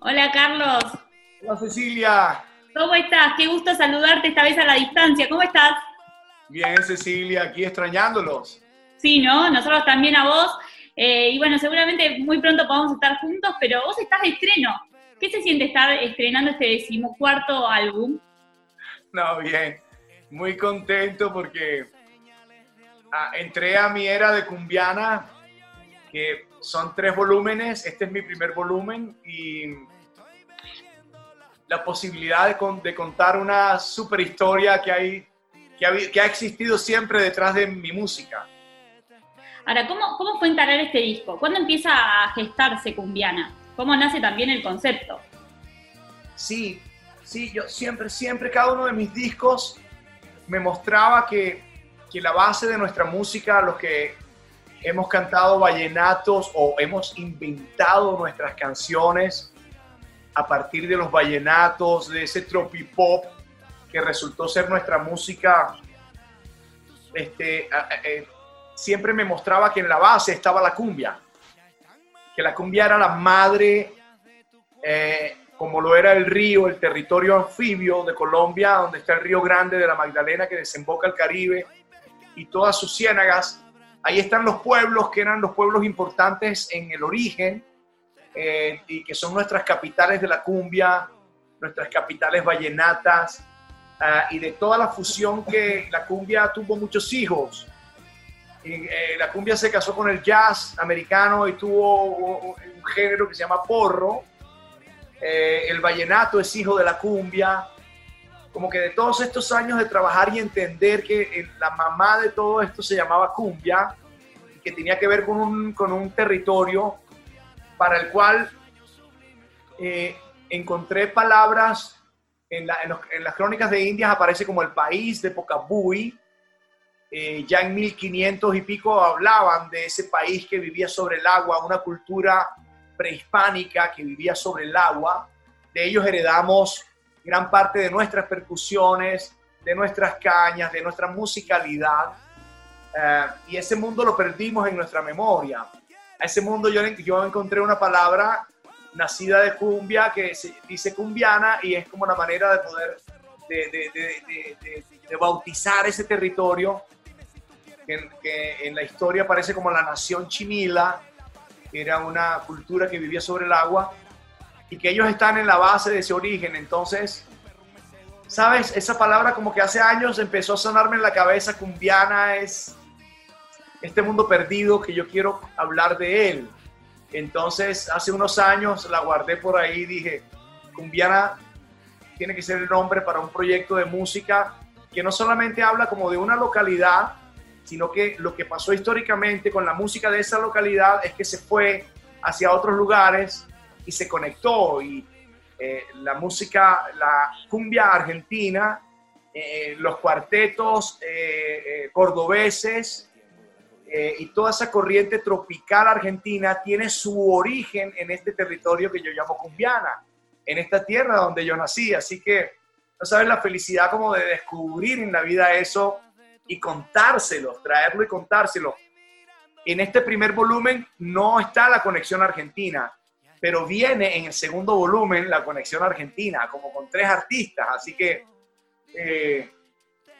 Hola Carlos. Hola Cecilia. ¿Cómo estás? Qué gusto saludarte esta vez a la distancia. ¿Cómo estás? Bien, Cecilia, aquí extrañándolos. Sí, ¿no? Nosotros también a vos. Eh, y bueno, seguramente muy pronto podamos estar juntos, pero vos estás de estreno. ¿Qué se siente estar estrenando este decimocuarto álbum? No, bien. Muy contento porque ah, entré a mi era de cumbiana, que son tres volúmenes. Este es mi primer volumen y la posibilidad de, contar una super historia que, hay, que ha existido siempre detrás de mi música Ahora, ¿cómo, ¿cómo fue instalar este disco? ¿Cuándo empieza a gestarse Cumbiana? ¿Cómo nace también el concepto? Sí, sí, yo siempre, siempre, cada uno de mis discos me mostraba que, que la base de nuestra música, los que hemos cantado vallenatos o hemos inventado nuestras canciones a partir de los vallenatos, de ese tropipop que resultó ser nuestra música, este, eh, siempre me mostraba que en la base estaba la cumbia, que la cumbia era la madre, eh, como lo era el río, el territorio anfibio de Colombia, donde está el río Grande de la Magdalena que desemboca el Caribe y todas sus ciénagas. Ahí están los pueblos que eran los pueblos importantes en el origen eh, y que son nuestras capitales de la cumbia, nuestras capitales vallenatas ah, y de toda la fusión que la cumbia tuvo muchos hijos eh, la cumbia se casó con el jazz americano y tuvo un, género que se llama porro. Eh, el vallenato es hijo de la cumbia. Como que de todos estos años de trabajar y entender que la mamá de todo esto se llamaba cumbia, que tenía que ver con un, con un territorio para el cual eh, encontré palabras en, en, las crónicas de Indias aparece como el país de Pocabui, eh, ya en 1500 y pico hablaban de ese país que vivía sobre el agua, una cultura prehispánica que vivía sobre el agua. De ellos heredamos gran parte de nuestras percusiones, de nuestras cañas, de nuestra musicalidad. Eh, y ese mundo lo perdimos en nuestra memoria. A ese mundo yo, yo encontré una palabra nacida de cumbia que se dice cumbiana y es como una manera de poder de, de, de bautizar ese territorio que, en la historia aparece como la nación chinila, que era una cultura que vivía sobre el agua, y que ellos están en la base de ese origen. Entonces, ¿sabes? Esa palabra como que hace años empezó a sonarme en la cabeza, cumbiana es este mundo perdido que yo quiero hablar de él. Entonces, hace unos años la guardé por ahí dije, cumbiana tiene que ser el nombre para un proyecto de música que no solamente habla como de una localidad, sino que lo que pasó históricamente con la música de esa localidad es que se fue hacia otros lugares y se conectó y eh, la música, la cumbia argentina, eh, los cuartetos eh, cordobeses y toda esa corriente tropical argentina tiene su origen en este territorio que yo llamo cumbiana, en esta tierra donde yo nací. Así que, no sabes la felicidad como de descubrir en la vida eso y contárselos, traerlo y contárselo. En este primer volumen no está la conexión argentina, pero viene en el segundo volumen la conexión argentina, como con tres artistas, así que eh,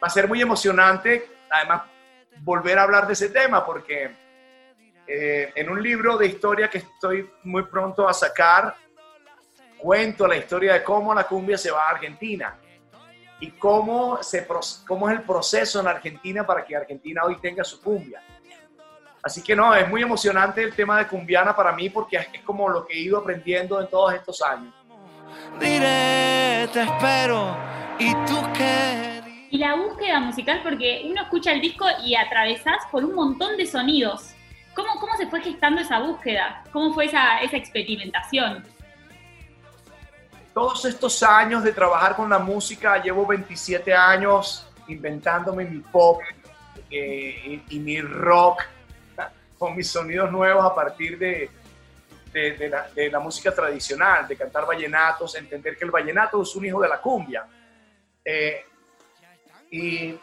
va a ser muy emocionante, además, volver a hablar de ese tema, porque eh, en un libro de historia que estoy muy pronto a sacar, cuento la historia de cómo la cumbia se va a Argentina y cómo, se, cómo es el proceso en Argentina para que Argentina hoy tenga su cumbia. Así que no, es muy emocionante el tema de cumbiana para mí porque es como lo que he ido aprendiendo en todos estos años. Diré, te espero, ¿y tú qué? Y la búsqueda musical, porque uno escucha el disco y atravesás por un montón de sonidos. ¿Cómo, cómo se fue gestando esa búsqueda? ¿Cómo fue esa, esa experimentación? todos estos años de trabajar con la música, llevo 27 años inventándome mi pop eh, y, mi rock con mis sonidos nuevos a partir de, de, la, música tradicional, de cantar vallenatos, entender que el vallenato es un hijo de la cumbia. Eh, y,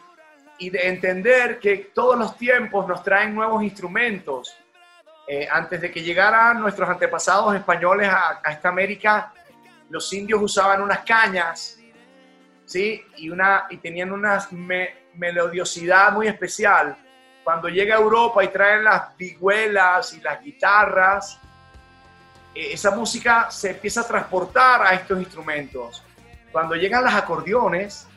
y, de entender que todos los tiempos nos traen nuevos instrumentos. Eh, antes de que llegaran nuestros antepasados españoles a, a esta América, los indios usaban unas cañas, ¿sí? Y, una, y tenían una melodiosidad muy especial. Cuando llega a Europa y traen las vihuelas y las guitarras, e, esa música se empieza a transportar a estos instrumentos. Cuando llegan los acordeones,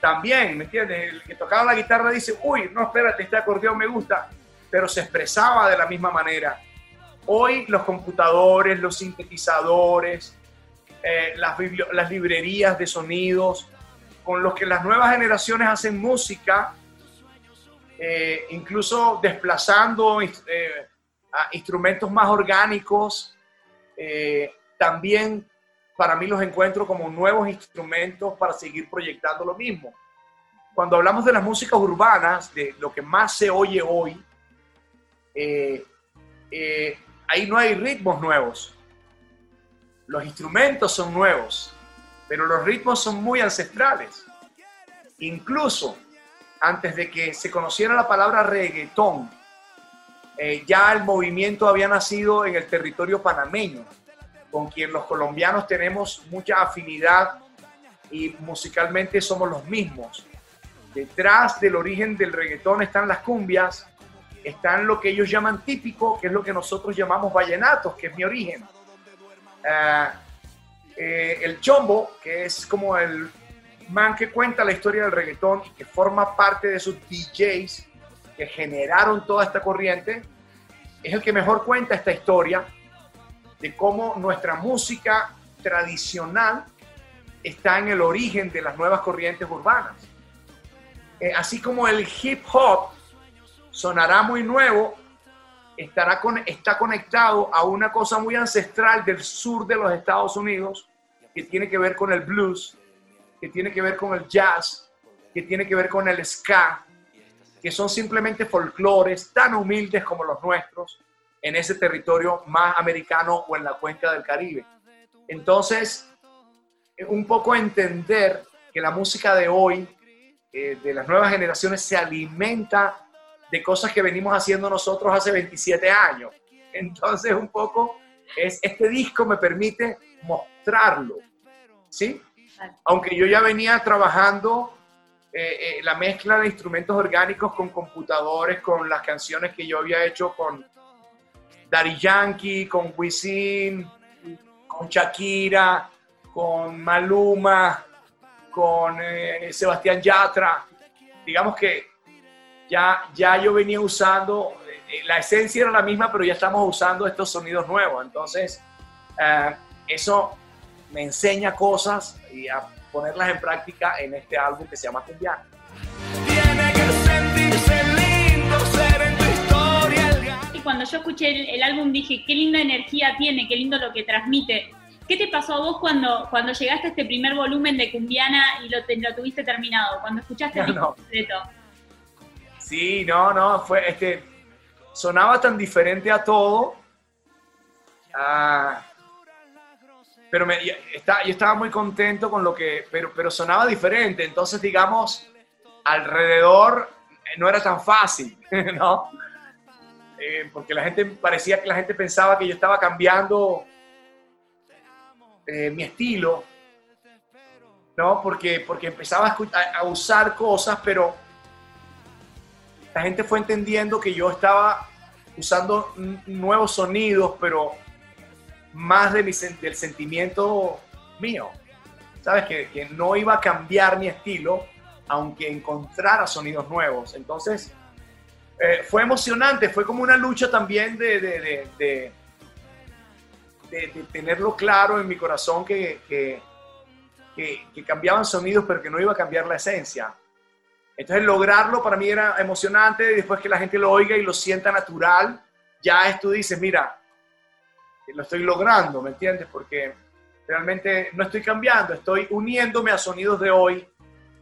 también, ¿me entiendes? El que tocaba la guitarra dice, uy, no, espérate, este acordeón me gusta, pero se expresaba de la misma manera. Hoy los computadores, los sintetizadores, eh, las, las librerías de sonidos, con los que las nuevas generaciones hacen música, eh, incluso desplazando eh, a instrumentos más orgánicos, también para mí los encuentro como nuevos instrumentos para seguir proyectando lo mismo. Cuando hablamos de las músicas urbanas, de lo que más se oye hoy, eh, eh, ahí no hay ritmos nuevos. Los instrumentos son nuevos, pero los ritmos son muy ancestrales. Incluso antes de que se conociera la palabra reggaetón, eh, ya el movimiento había nacido en el territorio panameño con quien los colombianos tenemos mucha afinidad y musicalmente somos los mismos. Detrás del origen del reggaetón están las cumbias, están lo que ellos llaman típico, que es lo que nosotros llamamos vallenatos, que es mi origen. Ah, eh, el chombo, que es como el man que cuenta la historia del reggaetón que forma parte de sus DJs que generaron toda esta corriente, es el que mejor cuenta esta historia de cómo nuestra música tradicional está en el origen de las nuevas corrientes urbanas. Eh, así como el hip hop sonará muy nuevo, estará con, está conectado a una cosa muy ancestral del sur de los Estados Unidos, que tiene que ver con el blues, que tiene que ver con el jazz, que tiene que ver con el ska, que son simplemente folclores tan humildes como los nuestros, en ese territorio más americano o en la cuenca del Caribe. Entonces, un poco entender que la música de hoy, eh, de las nuevas generaciones, se alimenta de cosas que venimos haciendo nosotros hace 27 años. Entonces, un poco, es, este disco me permite mostrarlo, ¿sí? Aunque yo ya venía trabajando eh, eh, la mezcla de instrumentos orgánicos con computadores, con las canciones que yo había hecho con Daddy Yankee, con Wisin, con Shakira, con Maluma, con eh, Sebastián Yatra. Digamos que ya, ya yo venía usando, eh, la esencia era la misma, pero ya estamos usando estos sonidos nuevos. Entonces, eh, eso me enseña cosas y a ponerlas en práctica en este álbum que se llama Cumbiano. Tiene que sentirse lindo ser cuando yo escuché el, álbum dije, qué linda energía tiene, qué lindo lo que transmite. ¿Qué te pasó a vos cuando, cuando llegaste a este primer volumen de Cumbiana y lo, lo tuviste terminado? Cuando escuchaste el no. completo. Sí, no, no, fue este. Sonaba tan diferente a todo. Ah, pero me, está, yo estaba muy contento con lo que. Pero, pero sonaba diferente. Entonces, digamos, alrededor no era tan fácil, ¿no? Eh, porque la gente parecía que la gente pensaba que yo estaba cambiando eh, mi estilo, ¿no? Porque, porque empezaba a, a, usar cosas, pero la gente fue entendiendo que yo estaba usando nuevos sonidos, pero más de del sentimiento mío. ¿Sabes? Que, que no iba a cambiar mi estilo, aunque encontrara sonidos nuevos. Entonces, eh, fue emocionante, fue como una lucha también de, de, de, tenerlo claro en mi corazón que, que, que, cambiaban sonidos, pero que no iba a cambiar la esencia. Entonces lograrlo para mí era emocionante, después que la gente lo oiga y lo sienta natural, ya tú dices, mira, lo estoy logrando, ¿me entiendes? Porque realmente no estoy cambiando, estoy uniéndome a sonidos de hoy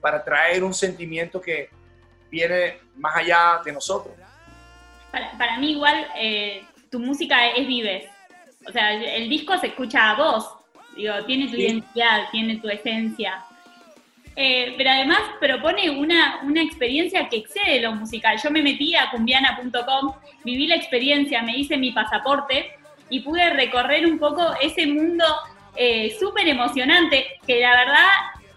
para traer un sentimiento que, viene más allá de nosotros. Para, mí igual eh, tu música es vives. O sea, el disco se escucha a vos. Digo, tiene tu identidad, tiene tu esencia. Eh, pero además propone una, una experiencia que excede lo musical. Yo me metí a cumbiana.com, viví la experiencia, me hice mi pasaporte y pude recorrer un poco ese mundo eh, súper emocionante, que la verdad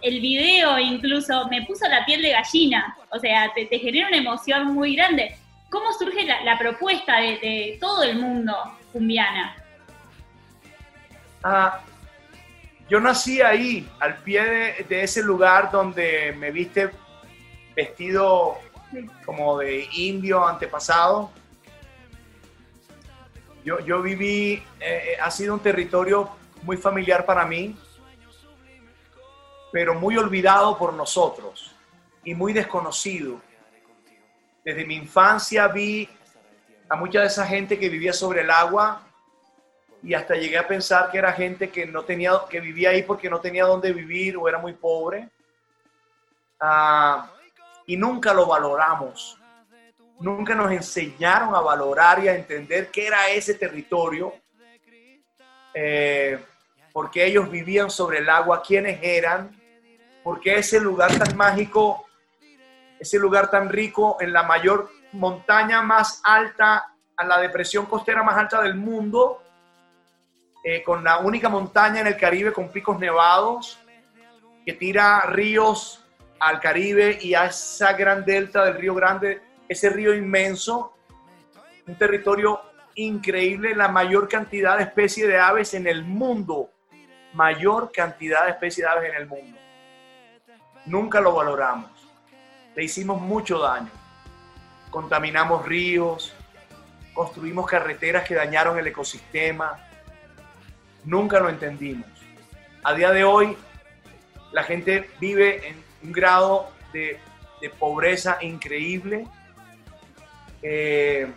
el video incluso me puso la piel de gallina, o sea, te, genera una emoción muy grande. ¿Cómo surge la, propuesta de, todo el mundo cumbiana? Ah, yo nací ahí, al pie de, ese lugar donde me viste vestido como de indio antepasado. Yo, yo viví, eh, eh, ha sido un territorio muy familiar para mí, pero muy olvidado por nosotros y muy desconocido. Desde mi infancia vi a mucha de esa gente que vivía sobre el agua y hasta llegué a pensar que era gente que no tenía que vivía ahí porque no tenía dónde vivir o era muy pobre ah, y nunca lo valoramos nunca nos enseñaron a valorar y a entender qué era ese territorio eh, porque ellos vivían sobre el agua quiénes eran porque ese lugar tan mágico ese lugar tan rico en la mayor montaña más alta a la depresión costera más alta del mundo eh, con la única montaña en el Caribe con picos nevados que tira ríos al Caribe y a esa gran delta del Río Grande, ese río inmenso, un territorio increíble, la mayor cantidad de especies de aves en el mundo, mayor cantidad de especies de aves en el mundo. Nunca lo valoramos, le hicimos mucho daño, contaminamos ríos, construimos carreteras que dañaron el ecosistema, Nunca lo entendimos. A día de hoy, la gente vive en un grado de, pobreza increíble. Eh,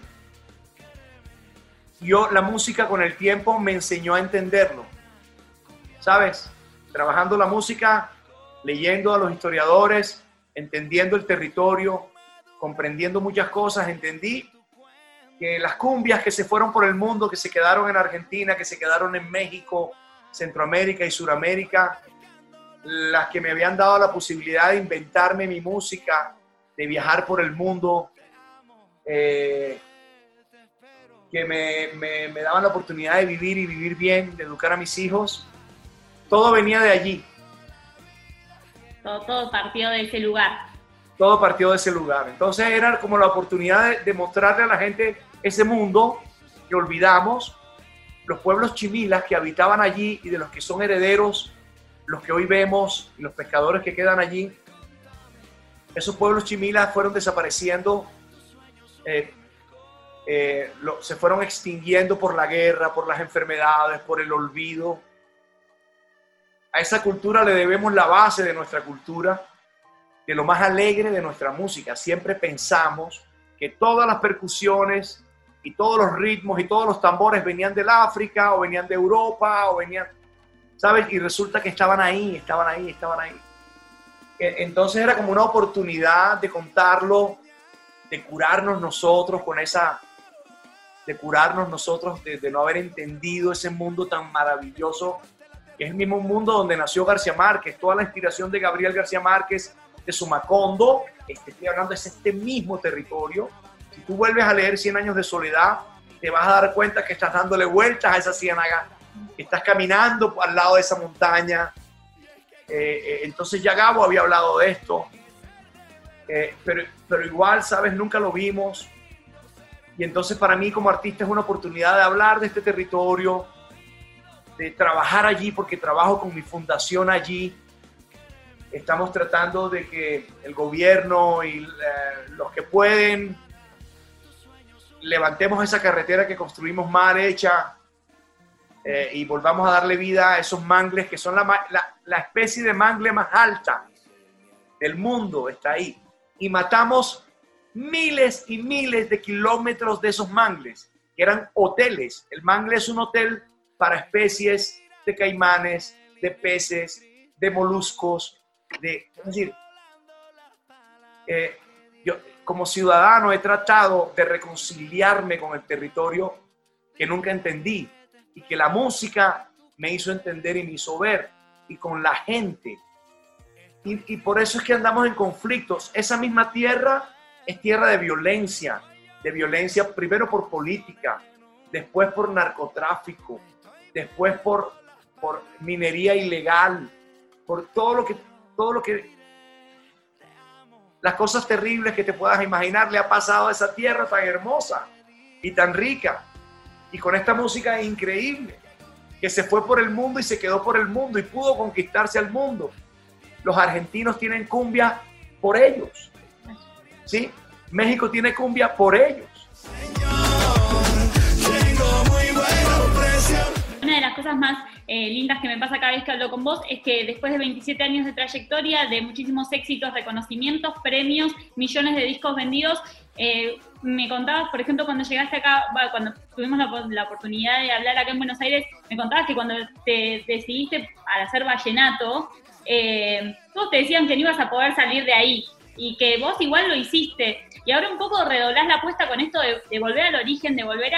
yo, la música con el tiempo me enseñó a entenderlo. ¿Sabes? Trabajando la música, leyendo a los historiadores, entendiendo el territorio, comprendiendo muchas cosas, entendí que las cumbias que se fueron por el mundo, que se quedaron en Argentina, que se quedaron en México, Centroamérica y Suramérica, las que me habían dado la posibilidad de inventarme mi música, de viajar por el mundo, eh, que me, me, daban la oportunidad de vivir y vivir bien, de educar a mis hijos, todo venía de allí. Todo, partió de ese lugar. Todo partió de ese lugar. Entonces era como la oportunidad de mostrarle a la gente ese mundo que olvidamos, los pueblos chimilas que habitaban allí y de los que son herederos, los que hoy vemos, y los pescadores que quedan allí, esos pueblos chimilas fueron desapareciendo, eh, eh, se fueron extinguiendo por la guerra, por las enfermedades, por el olvido. A esa cultura le debemos la base de nuestra cultura, de lo más alegre de nuestra música. Siempre pensamos que todas las percusiones, y todos los ritmos y todos los tambores venían del África o venían de Europa o venían, ¿sabes? Y resulta que estaban ahí, estaban ahí, estaban ahí. E, entonces era como una oportunidad de contarlo, de curarnos nosotros con esa, de curarnos nosotros de, no haber entendido ese mundo tan maravilloso, es el mismo mundo donde nació García Márquez, toda la inspiración de Gabriel García Márquez, de su Macondo, este, estoy hablando, es este mismo territorio, si tú vuelves a leer Cien años de soledad, te vas a dar cuenta que estás dándole vueltas a esa ciénaga, estás caminando al lado de esa montaña. Eh, eh, entonces ya Gabo había hablado de esto, eh, pero, pero igual, ¿sabes? Nunca lo vimos. Y entonces para mí como artista es una oportunidad de hablar de este territorio, de trabajar allí, porque trabajo con mi fundación allí. Estamos tratando de que el gobierno y los que pueden levantemos esa carretera que construimos mal hecha eh, y volvamos a darle vida a esos mangles que son la, la, especie de mangle más alta del mundo, está ahí. Y matamos miles y miles de kilómetros de esos mangles, que eran hoteles. El mangle es un hotel para especies de caimanes, de peces, de moluscos, de... Es decir, eh, yo, como ciudadano he tratado de reconciliarme con el territorio que nunca entendí y que la música me hizo entender y me hizo ver y con la gente. Y, por eso es que andamos en conflictos. Esa misma tierra es tierra de violencia, de violencia primero por política, después por narcotráfico, después por, por minería ilegal, por todo lo que, todo lo que, las cosas terribles que te puedas imaginar le ha pasado a esa tierra tan hermosa y tan rica. Y con esta música increíble, que se fue por el mundo y se quedó por el mundo y pudo conquistarse al mundo. Los argentinos tienen cumbia por ellos. ¿Sí? México tiene cumbia por ellos. Una de las cosas más eh, lindas que me pasa cada vez que hablo con vos es que después de 27 años de trayectoria, de muchísimos éxitos, reconocimientos, premios, millones de discos vendidos, eh, me contabas, por ejemplo, cuando llegaste acá, cuando tuvimos la, oportunidad de hablar acá en Buenos Aires, me contabas que cuando te decidiste para hacer vallenato, eh, todos te decían que no ibas a poder salir de ahí y que vos igual lo hiciste. Y ahora un poco redoblás la apuesta con esto de, volver al origen, de volver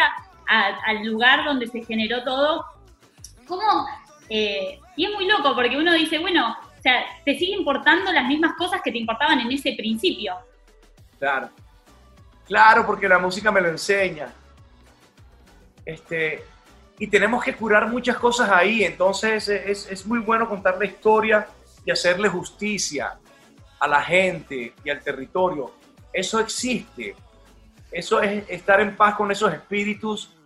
al lugar donde se generó todo. ¿Cómo? Eh, y es muy loco porque uno dice, bueno, o sea, te sigue importando las mismas cosas que te importaban en ese principio. Claro. Claro, porque la música me lo enseña. Este, y tenemos que curar muchas cosas ahí, entonces es, es muy bueno contar la historia y hacerle justicia a la gente y al territorio. Eso existe. Eso es estar en paz con esos espíritus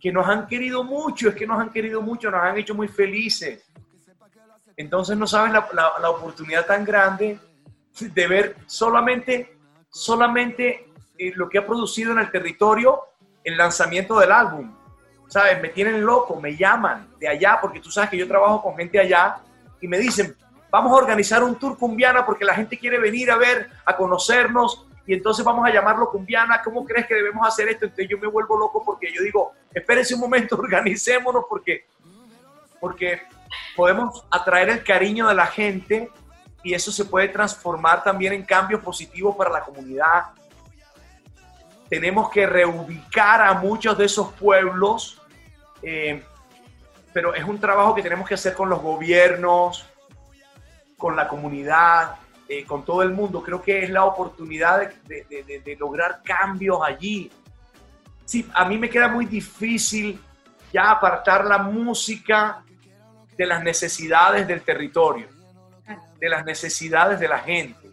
que nos han querido mucho, es que nos han querido mucho, nos han hecho muy felices. Entonces no sabes la, la, oportunidad tan grande de ver solamente, solamente eh, lo que ha producido en el territorio el lanzamiento del álbum. ¿Sabes? Me tienen loco, me llaman de allá, porque tú sabes que yo trabajo con gente allá y me dicen, vamos a organizar un tour cumbiana porque la gente quiere venir a ver, a conocernos, y entonces vamos a llamarlo cumbiana, ¿cómo crees que debemos hacer esto? Entonces yo me vuelvo loco porque yo digo, espérense un momento, organicémonos porque, porque podemos atraer el cariño de la gente y eso se puede transformar también en cambios positivos para la comunidad. Tenemos que reubicar a muchos de esos pueblos, eh, pero es un trabajo que tenemos que hacer con los gobiernos, con la comunidad, eh, con todo el mundo. Creo que es la oportunidad de, lograr cambios allí. Sí, a mí me queda muy difícil ya apartar la música de las necesidades del territorio, de las necesidades de la gente.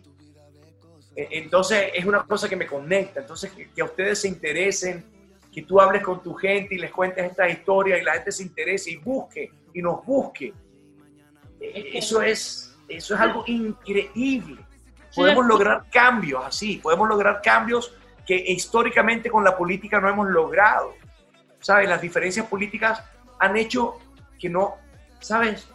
E, entonces es una cosa que me conecta. Entonces que, que a ustedes se interesen, que tú hables con tu gente y les cuentes esta historia y la gente se interese y busque y nos busque. E, eso es, eso es algo increíble. Podemos lograr cambios así, podemos lograr cambios que históricamente con la política no hemos logrado. ¿Sabes? Las diferencias políticas han hecho que no, ¿sabes?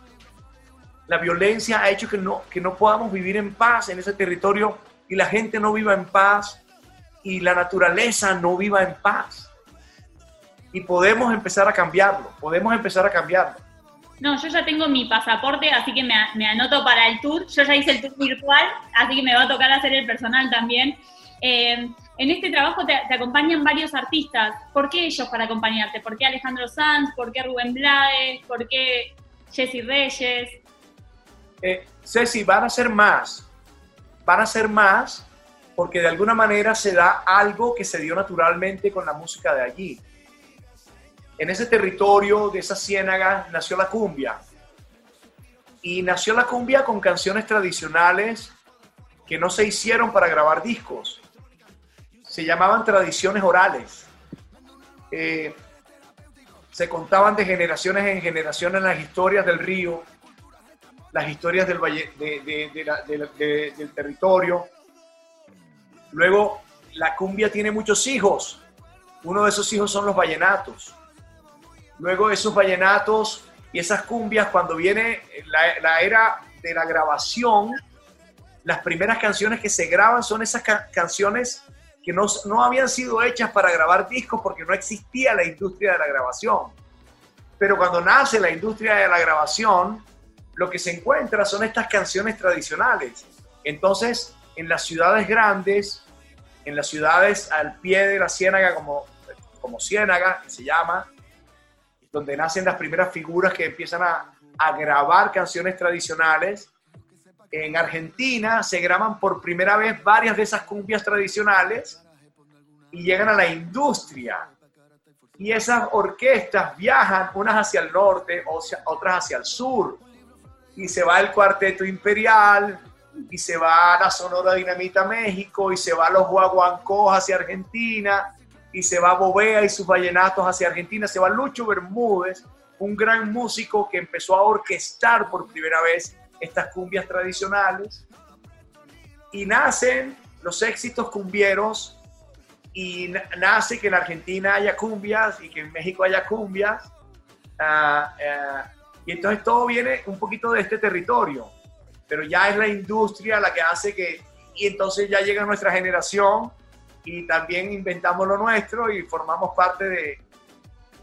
La violencia ha hecho que no, que no podamos vivir en paz en ese territorio y la gente no viva en paz y la naturaleza no viva en paz. Y podemos empezar a cambiarlo, podemos empezar a cambiarlo. No, yo ya tengo mi pasaporte, así que me, anoto para el tour. Yo ya hice el tour virtual, así que me va a tocar hacer el personal también. Eh, en este trabajo te, acompañan varios artistas. ¿Por qué ellos para acompañarte? ¿Por qué Alejandro Sanz? ¿Por qué Rubén Blades? ¿Por qué Jesse Reyes? Eh, Ceci, van a ser más. Van a ser más porque de alguna manera se da algo que se dio naturalmente con la música de allí en ese territorio de esa ciénaga nació la cumbia. Y nació la cumbia con canciones tradicionales que no se hicieron para grabar discos. Se llamaban tradiciones orales. Eh, se contaban de generaciones en generaciones las historias del río, las historias del, valle, del territorio. Luego, la cumbia tiene muchos hijos. Uno de esos hijos son los vallenatos. Luego esos vallenatos y esas cumbias, cuando viene la, era de la grabación, las primeras canciones que se graban son esas canciones que no, no habían sido hechas para grabar discos porque no existía la industria de la grabación. Pero cuando nace la industria de la grabación, lo que se encuentra son estas canciones tradicionales. Entonces, en las ciudades grandes, en las ciudades al pie de la ciénaga, como, como Ciénaga, que se llama, donde nacen las primeras figuras que empiezan a, grabar canciones tradicionales. En Argentina se graban por primera vez varias de esas cumbias tradicionales y llegan a la industria. y esas orquestas viajan unas hacia el norte, otras hacia el sur. Y se va el Cuarteto Imperial, y se va la Sonora Dinamita México, y se va los Guaguancos hacia Argentina, y se va Bobea y sus vallenatos hacia Argentina, se va Lucho Bermúdez, un gran músico que empezó a orquestar por primera vez estas cumbias tradicionales, y nacen los éxitos cumbieros y nace que en Argentina haya cumbias y que en México haya cumbias. Ah, ah, y entonces todo viene un poquito de este territorio, pero ya es la industria la que hace que, y entonces ya llega nuestra generación y también inventamos lo nuestro y formamos parte de,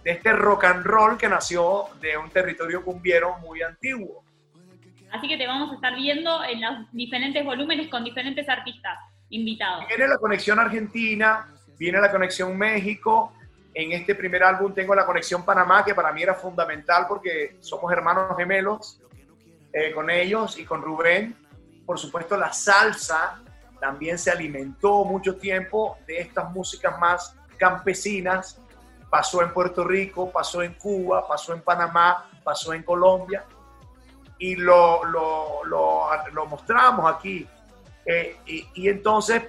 de este rock and roll que nació de un territorio cumbiero muy antiguo. Así que te vamos a estar viendo en los diferentes volúmenes con diferentes artistas invitados. Viene la conexión argentina, viene la conexión México. En este primer álbum tengo la conexión Panamá, que para mí era fundamental porque somos hermanos gemelos eh, con ellos y con Rubén. Por supuesto, la salsa también se alimentó mucho tiempo de estas músicas más campesinas. Pasó en Puerto Rico, pasó en Cuba, pasó en Panamá, pasó en Colombia. Y lo, lo, lo, mostramos aquí. Eh, y, entonces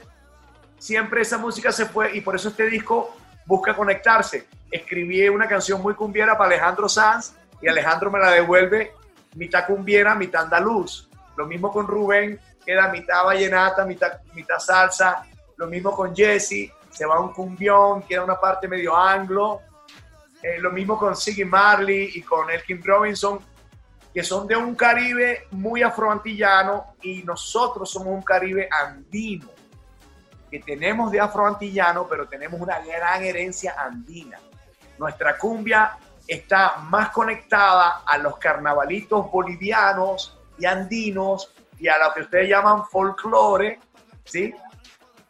siempre esa música se fue y por eso este disco busca conectarse. Escribí una canción muy cumbiera para Alejandro Sanz y Alejandro me la devuelve mitad cumbiera, mitad andaluz. Lo mismo con Rubén, queda mitad vallenata, mitad, mitad salsa. Lo mismo con Jesse, se va un cumbión, queda una parte medio anglo. Eh, lo mismo con Siggy Marley y con Elkin Robinson, que son de un Caribe muy afroantillano y nosotros somos un Caribe andino que tenemos de afroantillano, pero tenemos una gran herencia andina. Nuestra cumbia está más conectada a los carnavalitos bolivianos y andinos y a lo que ustedes llaman folclore, ¿sí?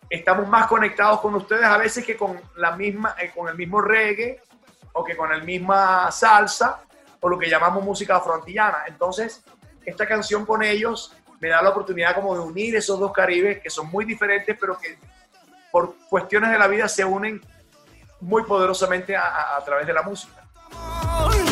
Estamos más conectados con ustedes a veces que con, la misma, eh, con el mismo reggae o que con la misma salsa o lo que llamamos música afroantillana. Entonces, esta canción con ellos me da la oportunidad como de unir esos dos Caribes que son muy diferentes, pero que por cuestiones de la vida se unen muy poderosamente a, través de la música. Bueno,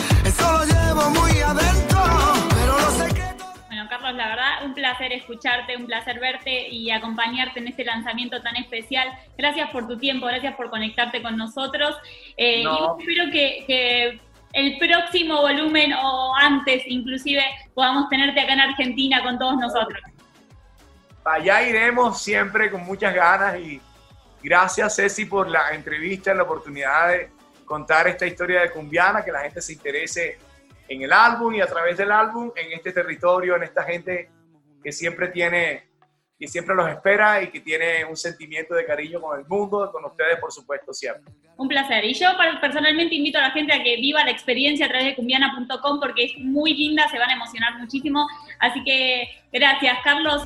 La verdad, un placer escucharte, un placer verte y acompañarte en este lanzamiento tan especial. Gracias por tu tiempo, gracias por conectarte con nosotros. Eh, y espero que, que el próximo volumen o antes inclusive podamos tenerte acá en Argentina con todos nosotros. Allá iremos siempre con muchas ganas y gracias Ceci por la entrevista, la oportunidad de contar esta historia de Cumbiana, que la gente se interese en el álbum y a través del álbum, en este territorio, en esta gente que siempre tiene y siempre los espera y que tiene un sentimiento de cariño con el mundo, con ustedes, por supuesto, siempre. Un placer. Y yo personalmente invito a la gente a que viva la experiencia a través de cumbiana.com porque es muy linda, se van a emocionar muchísimo. Así que gracias, Carlos.